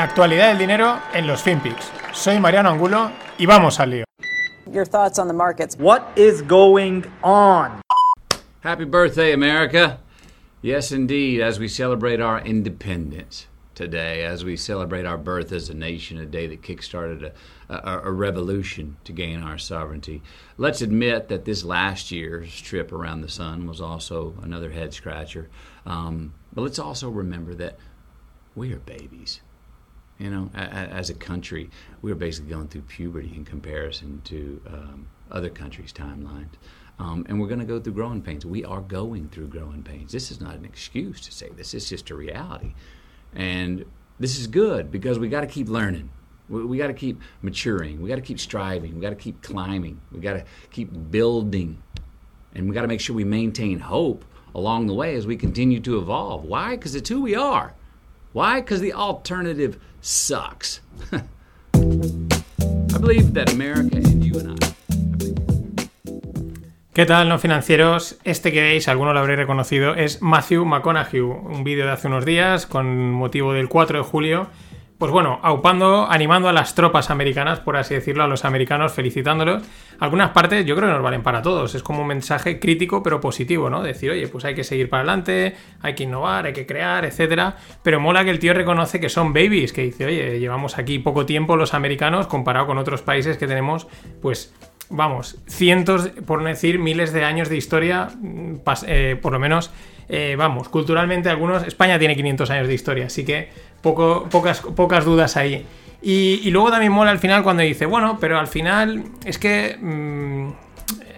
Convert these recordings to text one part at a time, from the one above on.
La actualidad del dinero en los FinPix. Soy Mariano Angulo y vamos al lío. Your thoughts on the markets. What is going on? Happy birthday, America. Yes, indeed, as we celebrate our independence today, as we celebrate our birth as a nation, a day that kickstarted a, a, a revolution to gain our sovereignty. Let's admit that this last year's trip around the sun was also another head scratcher. Um, but let's also remember that we are babies. You know, as a country, we are basically going through puberty in comparison to um, other countries' timelines. Um, and we're going to go through growing pains. We are going through growing pains. This is not an excuse to say this, it's just a reality. And this is good because we got to keep learning. We, we got to keep maturing. We got to keep striving. We got to keep climbing. We got to keep building. And we got to make sure we maintain hope along the way as we continue to evolve. Why? Because it's who we are. Why? Because the alternative sucks. I believe that America and you and I. ¿Qué tal, no financieros? Este que veis, alguno lo habréis reconocido, es Matthew McConaughey, un vídeo de hace unos días con motivo del 4 de julio. Pues bueno, aupando, animando a las tropas americanas, por así decirlo, a los americanos, felicitándolos. Algunas partes yo creo que nos valen para todos. Es como un mensaje crítico pero positivo, ¿no? Decir, oye, pues hay que seguir para adelante, hay que innovar, hay que crear, etcétera. Pero mola que el tío reconoce que son babies, que dice, oye, llevamos aquí poco tiempo los americanos comparado con otros países que tenemos, pues vamos, cientos, por no decir miles de años de historia, mm, eh, por lo menos, eh, vamos, culturalmente algunos, España tiene 500 años de historia, así que poco, pocas, pocas dudas ahí. Y, luego también mola al final cuando dice, bueno, pero al final es que... Mm,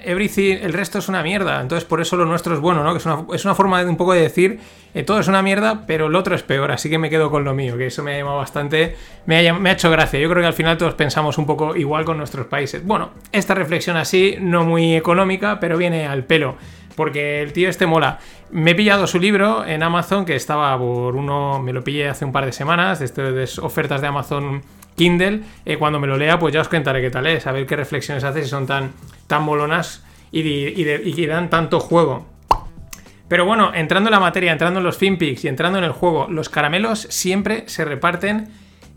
everything, el resto es una mierda. Entonces, por eso lo nuestro es bueno, ¿no? Que es una, forma de un poco de decir, eh, todo es una mierda, pero lo otro es peor. Así que me quedo con lo mío, que eso me ha llamado bastante, me ha, hecho gracia. Yo creo que al final todos pensamos un poco igual con nuestros países. Bueno, esta reflexión así, no muy económica, pero viene al pelo. Porque el tío este mola. Me he pillado su libro en Amazon, que estaba por uno, me lo pillé hace un par de semanas, de, este, ofertas de Amazon Kindle, eh, cuando me lo lea, pues ya os contaré qué tal es, a ver qué reflexiones hace, si son tan, tan molonas y, y, dan tanto juego. Pero bueno, entrando en la materia, entrando en los FinPix y entrando en el juego, los caramelos siempre se reparten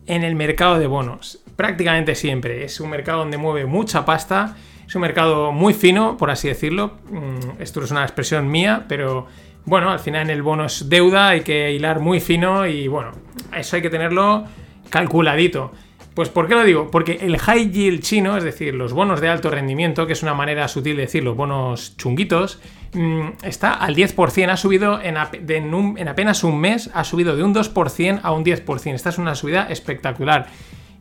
en el mercado de bonos. Prácticamente siempre. Es un mercado donde mueve mucha pasta. Es un mercado muy fino, por así decirlo. Mm, esto es una expresión mía, pero bueno, al final en el bono es deuda, hay que hilar muy fino y bueno, eso hay que tenerlo calculadito. Pues ¿por qué lo digo? Porque el high yield chino, es decir, los bonos de alto rendimiento, que es una manera sutil de decir los bonos chunguitos, mm, está al 10%, ha subido en, apenas un mes, ha subido de un 2% a un 10%. Esta es una subida espectacular.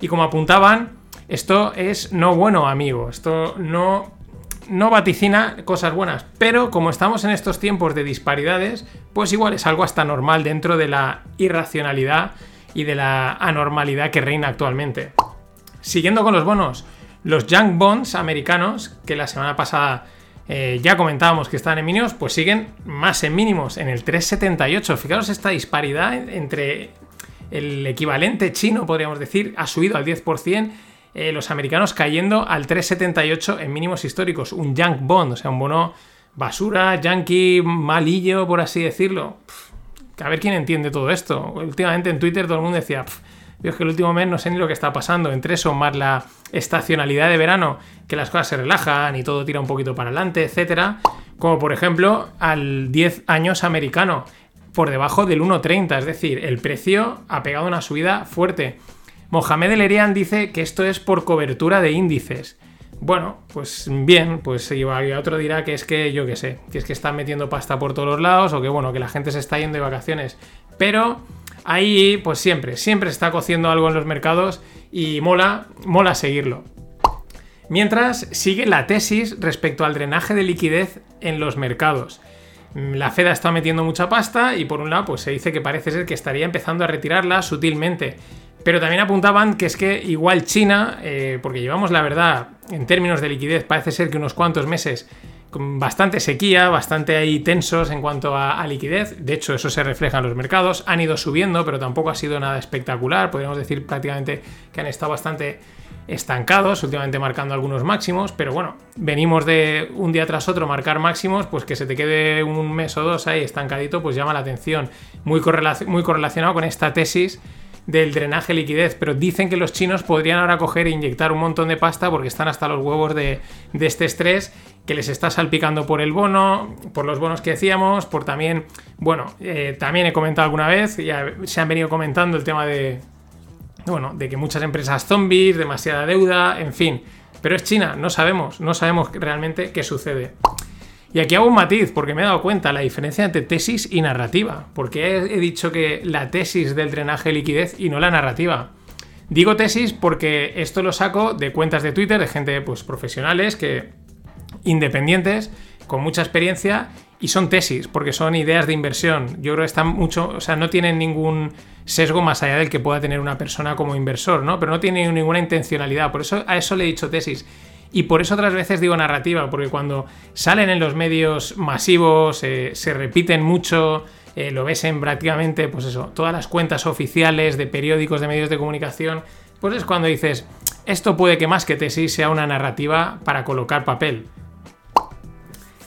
Y como apuntaban, esto es no bueno, amigo. Esto no, no vaticina cosas buenas. Pero como estamos en estos tiempos de disparidades, pues igual es algo hasta normal dentro de la irracionalidad y de la anormalidad que reina actualmente. Siguiendo con los bonos, los junk bonds americanos, que la semana pasada eh, ya comentábamos que están en mínimos, pues siguen más en mínimos, en el 378. Fijaros esta disparidad entre el equivalente chino, podríamos decir, ha subido al 10%, eh, los americanos cayendo al 378 en mínimos históricos. Un junk bond, o sea, un bono basura, yankee, malillo, por así decirlo a ver quién entiende todo esto. Últimamente en Twitter todo el mundo decía, Dios, que el último mes no sé ni lo que está pasando. Entre eso, más la estacionalidad de verano, que las cosas se relajan y todo tira un poquito para adelante, etcétera. Como por ejemplo al 10 años americano, por debajo del 1,30. Es decir, el precio ha pegado una subida fuerte. Mohamed El Erian dice que esto es por cobertura de índices. Bueno, pues bien, pues y otro dirá que es que, yo qué sé, que es que están metiendo pasta por todos los lados o que bueno, que la gente se está yendo de vacaciones. Pero ahí, pues siempre, siempre está cociendo algo en los mercados y mola, mola seguirlo. Mientras sigue la tesis respecto al drenaje de liquidez en los mercados. La Fed está metiendo mucha pasta y por un lado pues se dice que parece ser que estaría empezando a retirarla sutilmente. Pero también apuntaban que es que igual China, eh, porque llevamos la verdad, en términos de liquidez, parece ser que unos cuantos meses con bastante sequía, bastante ahí tensos en cuanto a, liquidez. De hecho, eso se refleja en los mercados. Han ido subiendo, pero tampoco ha sido nada espectacular. Podríamos decir prácticamente que han estado bastante estancados, últimamente marcando algunos máximos. Pero bueno, venimos de un día tras otro marcar máximos, pues que se te quede un mes o dos ahí estancadito, pues llama la atención. Muy, correlacionado con esta tesis del drenaje de liquidez, pero dicen que los chinos podrían ahora coger e inyectar un montón de pasta porque están hasta los huevos de, de este estrés que les está salpicando por el bono, por los bonos que decíamos, por también, bueno, eh, también he comentado alguna vez, ya se han venido comentando el tema de, bueno, de que muchas empresas zombies, demasiada deuda, en fin. Pero es China, no sabemos, no sabemos realmente qué sucede. Y aquí hago un matiz, porque me he dado cuenta la diferencia entre tesis y narrativa. Porque he, he dicho que la tesis del drenaje de liquidez y no la narrativa. Digo tesis porque esto lo saco de cuentas de Twitter de gente pues, profesionales que independientes, con mucha experiencia, y son tesis, porque son ideas de inversión. Yo creo que están mucho, o sea, no tienen ningún sesgo más allá del que pueda tener una persona como inversor, ¿no? Pero no tiene ninguna intencionalidad. Por eso a eso le he dicho tesis. Y por eso otras veces digo narrativa, porque cuando salen en los medios masivos, eh, se repiten mucho, eh, lo ves en prácticamente, pues eso, todas las cuentas oficiales de periódicos, de medios de comunicación, pues es cuando dices, esto puede que más que tesis sea una narrativa para colocar papel.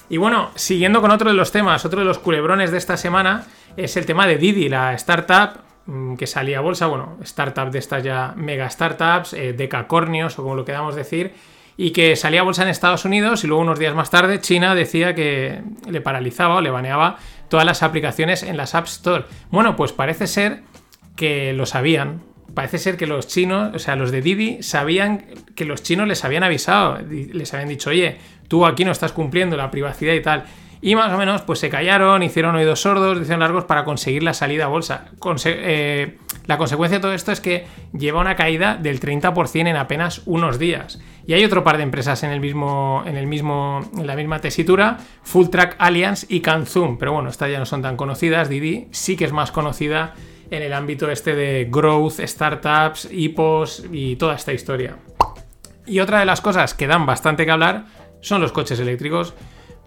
Y bueno, siguiendo con otro de los temas, otro de los culebrones de esta semana es el tema de Didi, la startup mm, que salía a bolsa, bueno, startup de estas ya mega startups, eh, decacornios o como lo queramos decir, y que salía a bolsa en Estados Unidos y luego unos días más tarde China decía que le paralizaba o le baneaba todas las aplicaciones en las App Store. Bueno, pues parece ser que lo sabían. Parece ser que los chinos, o sea, los de Didi, sabían que los chinos les habían avisado, les habían dicho, oye, tú aquí no estás cumpliendo la privacidad y tal. Y más o menos, pues se callaron, hicieron oídos sordos, hicieron largos para conseguir la salida a bolsa. Eh, la consecuencia de todo esto es que lleva una caída del 30% en apenas unos días. Y hay otro par de empresas en el mismo, en el mismo, la misma tesitura, Full Track Alliance y Canzoom. Pero bueno, estas ya no son tan conocidas. Didi sí que es más conocida en el ámbito este de growth, startups, hipos y toda esta historia. Y otra de las cosas que dan bastante que hablar son los coches eléctricos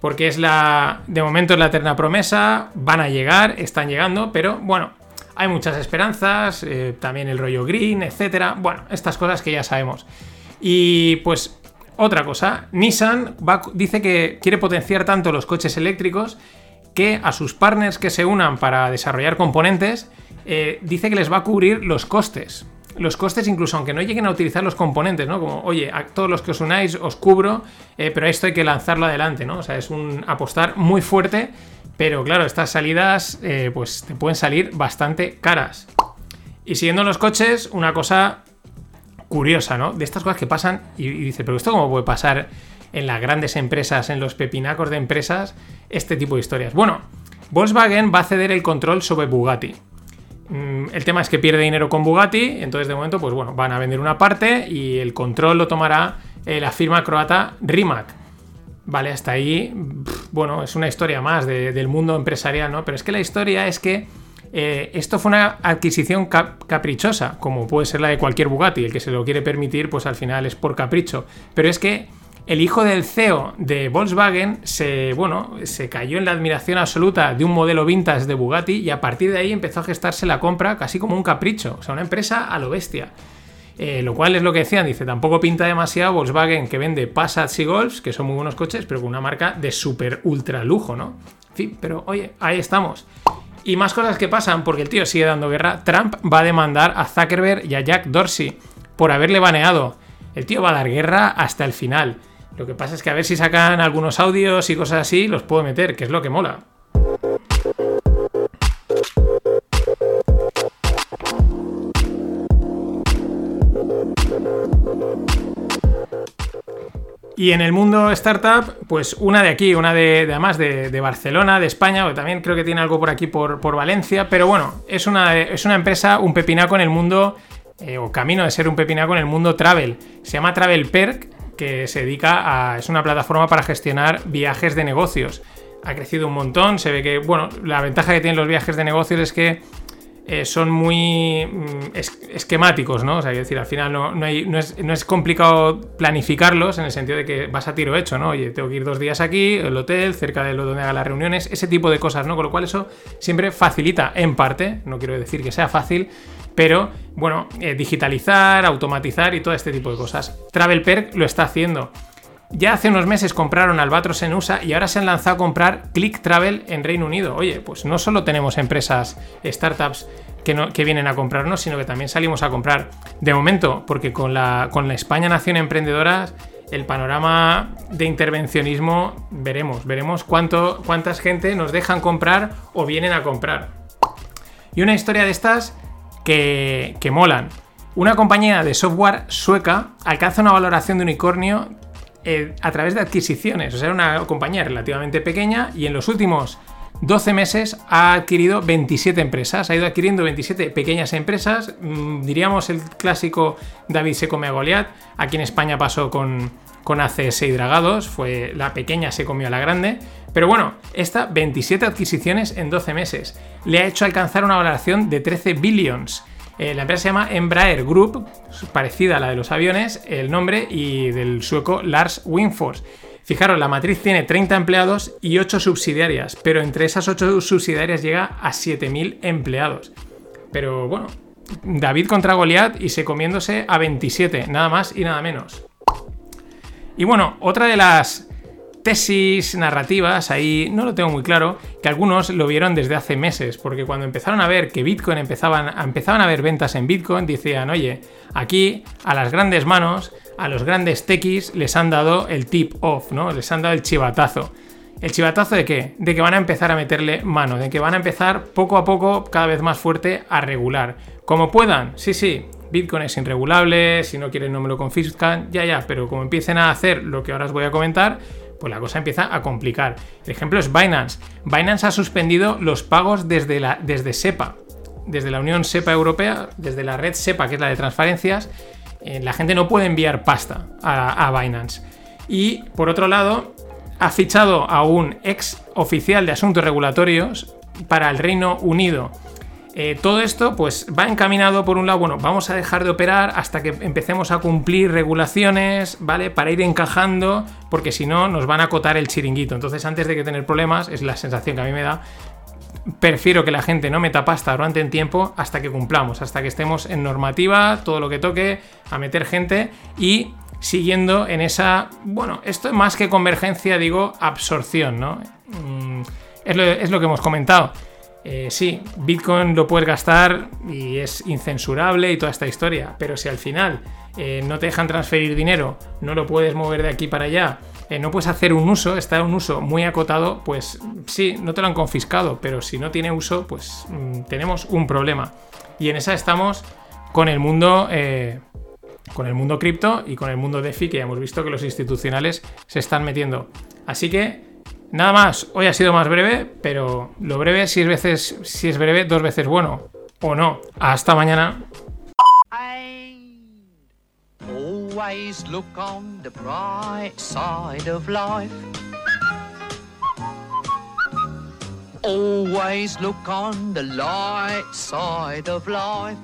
porque es la, de momento es la eterna promesa, van a llegar, están llegando, pero bueno, hay muchas esperanzas, eh, también el rollo green, etcétera, bueno, estas cosas que ya sabemos. Y pues otra cosa, Nissan dice que quiere potenciar tanto los coches eléctricos que a sus partners que se unan para desarrollar componentes, eh, dice que les va a cubrir los costes los costes, incluso aunque no lleguen a utilizar los componentes, ¿no? Como, oye, a todos los que os unáis os cubro, eh, pero esto hay que lanzarlo adelante, ¿no? O sea, es un apostar muy fuerte, pero claro, estas salidas, eh, pues te pueden salir bastante caras. Y siguiendo los coches, una cosa curiosa, ¿no? De estas cosas que pasan, y, y dice, pero esto cómo puede pasar en las grandes empresas, en los pepinacos de empresas, este tipo de historias. Bueno, Volkswagen va a ceder el control sobre Bugatti. Mm, el tema es que pierde dinero con Bugatti, entonces de momento, pues bueno, van a vender una parte y el control lo tomará eh, la firma croata Rimac. Vale, hasta ahí, bueno, es una historia más del mundo empresarial, ¿no? Pero es que la historia es que eh, esto fue una adquisición caprichosa, como puede ser la de cualquier Bugatti, el que se lo quiere permitir, pues al final es por capricho. Pero es que el hijo del CEO de Volkswagen se, bueno, se cayó en la admiración absoluta de un modelo vintage de Bugatti y a partir de ahí empezó a gestarse la compra casi como un capricho, o sea, una empresa a lo bestia. Eh, lo cual es lo que decían, dice, tampoco pinta demasiado Volkswagen que vende Passat y Golfs, que son muy buenos coches, pero con una marca de súper ultra lujo, ¿no? En fin, pero oye, ahí estamos. Y más cosas que pasan, porque el tío sigue dando guerra. Trump va a demandar a Zuckerberg y a Jack Dorsey por haberle baneado. El tío va a dar guerra hasta el final. Lo que pasa es que a ver si sacan algunos audios y cosas así, los puedo meter, que es lo que mola. Y en el mundo startup, pues una de aquí, una de, además de, Barcelona, de España, o también creo que tiene algo por aquí por, Valencia, pero bueno, es una, es una empresa, un pepinaco en el mundo, eh, o camino de ser un pepinaco en el mundo travel. Se llama Travel Perk que se dedica a. es una plataforma para gestionar viajes de negocios. Ha crecido un montón. Se ve que, bueno, la ventaja que tienen los viajes de negocios es que eh, son muy mm, esquemáticos, ¿no? O sea, es decir, al final no, no, es, complicado planificarlos en el sentido de que vas a tiro hecho, ¿no? Oye, tengo que ir dos días aquí, el hotel, cerca de donde haga las reuniones, ese tipo de cosas, ¿no? Con lo cual eso siempre facilita, en parte, no quiero decir que sea fácil, pero bueno, eh, digitalizar, automatizar y todo este tipo de cosas. Travel Perk lo está haciendo. Ya hace unos meses compraron Albatros en USA y ahora se han lanzado a comprar Click Travel en Reino Unido. Oye, pues no solo tenemos empresas, startups que, vienen a comprarnos, sino que también salimos a comprar. De momento, porque con la, España Nación Emprendedora, el panorama de intervencionismo veremos, veremos cuánto, cuántas gente nos dejan comprar o vienen a comprar. Y una historia de estas que molan. Una compañía de software sueca alcanza una valoración de unicornio eh, a través de adquisiciones. O sea, era una compañía relativamente pequeña y en los últimos 12 meses ha adquirido 27 empresas. Ha ido adquiriendo 27 pequeñas empresas. Mm, diríamos el clásico David se come a Goliat. Aquí en España pasó con, con ACS y Dragados. Fue la pequeña se comió a la grande. Pero bueno, esta 27 adquisiciones en 12 meses. Le ha hecho alcanzar una valoración de 13 billions. Eh, la empresa se llama Embraer Group, parecida a la de los aviones, el nombre y del sueco Lars Wingfors. Fijaros, la matriz tiene 30 empleados y 8 subsidiarias, pero entre esas 8 subsidiarias llega a 7.000 empleados. Pero bueno, David contra Goliat y se comiéndose a 27, nada más y nada menos. Y bueno, otra de las tesis narrativas, ahí no lo tengo muy claro, que algunos lo vieron desde hace meses, porque cuando empezaron a ver que Bitcoin empezaban, empezaban a haber ventas en Bitcoin, decían, oye, aquí a las grandes manos, a los grandes techis les han dado el tip off, ¿no? Les han dado el chivatazo. ¿El chivatazo de qué? De que van a empezar a meterle mano, de que van a empezar poco a poco, cada vez más fuerte, a regular. Como puedan, sí, sí, Bitcoin es irregulable, si no quieren no me lo confiscan, ya, ya, pero como empiecen a hacer lo que ahora os voy a comentar, pues la cosa empieza a complicar. El ejemplo es Binance. Binance ha suspendido los pagos desde, la, desde SEPA, desde la Unión SEPA Europea, desde la red SEPA, que es la de transferencias. Eh, la gente no puede enviar pasta a, a Binance. Y por otro lado, ha fichado a un ex oficial de asuntos regulatorios para el Reino Unido eh, todo esto pues va encaminado por un lado, bueno, vamos a dejar de operar hasta que empecemos a cumplir regulaciones, ¿vale? Para ir encajando, porque si no nos van a acotar el chiringuito. Entonces antes de que tener problemas, es la sensación que a mí me da, prefiero que la gente no meta pasta durante el tiempo hasta que cumplamos, hasta que estemos en normativa, todo lo que toque, a meter gente y siguiendo en esa, bueno, esto es más que convergencia, digo, absorción, ¿no? Mm, es lo que hemos comentado eh, sí, Bitcoin lo puedes gastar y es incensurable y toda esta historia, pero si al final eh, no te dejan transferir dinero, no lo puedes mover de aquí para allá, eh, no puedes hacer un uso, está un uso muy acotado, pues sí, no te lo han confiscado, pero si no tiene uso, pues mm, tenemos un problema. Y en esa estamos con el mundo con el mundo cripto y con el mundo DeFi, que hemos visto que los institucionales se están metiendo. Así que Nada más, hoy ha sido más breve, pero lo breve si es veces, si es breve, dos veces bueno. O no. Hasta mañana. Always look on the bright side of life. Always look on the light side of life.